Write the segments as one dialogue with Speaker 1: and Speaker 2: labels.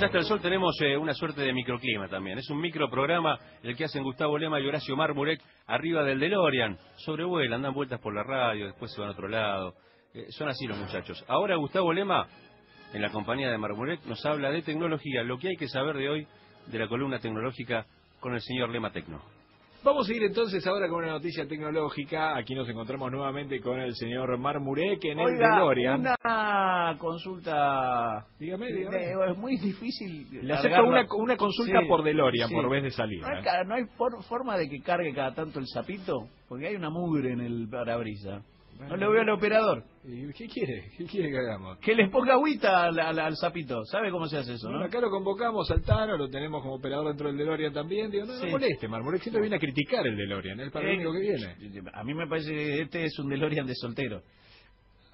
Speaker 1: Allá hasta el sol tenemos eh, una suerte de microclima también. Es un microprograma el que hacen Gustavo Lema y Horacio Marmurek arriba del DeLorean. Sobrevuelan, dan vueltas por la radio, después se van a otro lado. Eh, son así los muchachos. Ahora Gustavo Lema, en la compañía de Marmurek, nos habla de tecnología, lo que hay que saber de hoy de la columna tecnológica con el señor Lema Tecno.
Speaker 2: Vamos a ir entonces ahora con una noticia tecnológica. Aquí nos encontramos nuevamente con el señor Marmurek en el
Speaker 3: Oiga,
Speaker 2: DeLorean.
Speaker 3: una consulta.
Speaker 2: Dígame, dígame.
Speaker 3: de- es muy difícil.
Speaker 2: Le acepto una, una consulta
Speaker 3: Sí,
Speaker 2: por DeLorean
Speaker 3: sí.
Speaker 2: por vez de salida.
Speaker 3: No hay,
Speaker 2: ¿eh?
Speaker 3: no hay for- forma de que cargue cada tanto el sapito, porque hay una mugre en el No le veo al operador.
Speaker 2: ¿Y ¿Qué quiere? ¿Qué quiere que hagamos?
Speaker 3: Que le ponga agüita al, al- al sapito. ¿Sabe cómo se hace eso,
Speaker 2: Bueno,
Speaker 3: no?
Speaker 2: acá lo convocamos al Tano, lo tenemos como operador dentro del DeLorean también. Digo, no, no
Speaker 3: Sí.
Speaker 2: moleste, Marmurek siempre viene a criticar el DeLorean, es para lo
Speaker 3: Eh,
Speaker 2: único que viene.
Speaker 3: A mí me parece que este es un DeLorean de soltero.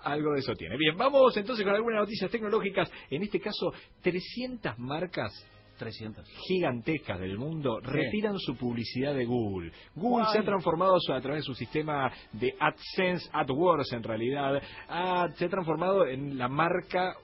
Speaker 2: Algo de eso tiene. Bien, vamos entonces con algunas noticias tecnológicas. En este caso, 300 marcas
Speaker 3: 300.
Speaker 2: gigantescas del mundo
Speaker 3: Sí.
Speaker 2: retiran su publicidad de Google. Google
Speaker 3: Guay.
Speaker 2: se ha transformado a través de su sistema de AdSense, AdWords en realidad, se ha transformado en la marca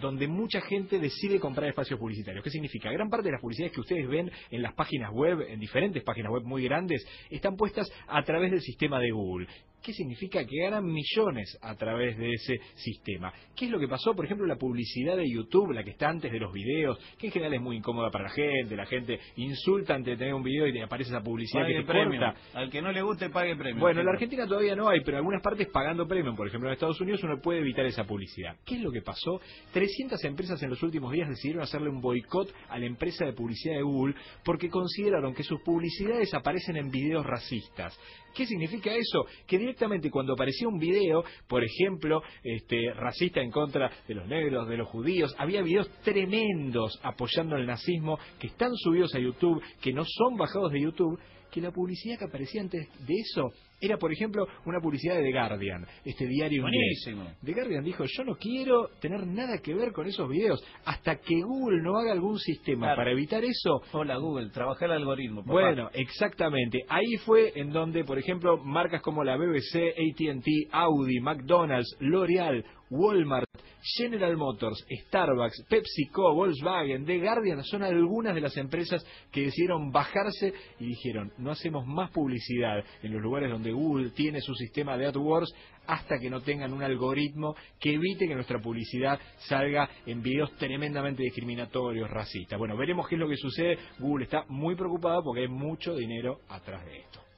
Speaker 2: donde mucha gente decide comprar espacios publicitarios. ¿Qué significa? Gran parte de las publicidades que ustedes ven en las páginas web, en diferentes páginas web muy grandes, están puestas a través del sistema de Google. ¿Qué significa? Que ganan millones a través de ese sistema. ¿Qué es lo que pasó? Por ejemplo, la publicidad de YouTube, la que está antes de los videos, que en general es muy incómoda para la gente, la gente insulta antes de tener un video y te aparece esa publicidad
Speaker 3: Pague
Speaker 2: que te
Speaker 3: premio.
Speaker 2: corta.
Speaker 3: Al que no le guste, pague premio.
Speaker 2: Bueno, en la. Argentina todavía no hay, pero en algunas partes pagando premium. Por ejemplo, en Estados Unidos uno puede evitar esa publicidad. ¿Qué es lo que pasó? 300 empresas en los últimos días decidieron hacerle un boicot a la empresa de publicidad de Google porque consideraron que sus publicidades aparecen en videos racistas. ¿Qué significa eso? Que directamente cuando aparecía un video, por ejemplo, este, racista en contra de los negros, de los judíos, había videos tremendos apoyando el nazismo que están subidos a YouTube, que no son bajados de YouTube, que la publicidad que aparecía antes de eso era, por ejemplo, una publicidad de The Guardian, este diario inglés.
Speaker 3: Buenísimo.
Speaker 2: The Guardian dijo, yo no quiero tener nada que ver con esos videos hasta que Google no haga algún sistema
Speaker 3: Claro.
Speaker 2: para evitar eso.
Speaker 3: Hola Google, trabajé el algoritmo. papá.
Speaker 2: Bueno, exactamente. Ahí fue en donde, por ejemplo, marcas como la BBC, AT&T, Audi, McDonald's, L'Oreal, Walmart, General Motors, Starbucks, PepsiCo, Volkswagen, The Guardian son algunas de las empresas que decidieron bajarse y dijeron, no hacemos más publicidad en los lugares donde Google tiene su sistema de AdWords hasta que no tengan un algoritmo que evite que nuestra publicidad salga en videos tremendamente discriminatorios, racistas. Bueno, veremos qué es lo que sucede. Google está muy preocupado porque hay mucho dinero atrás de esto.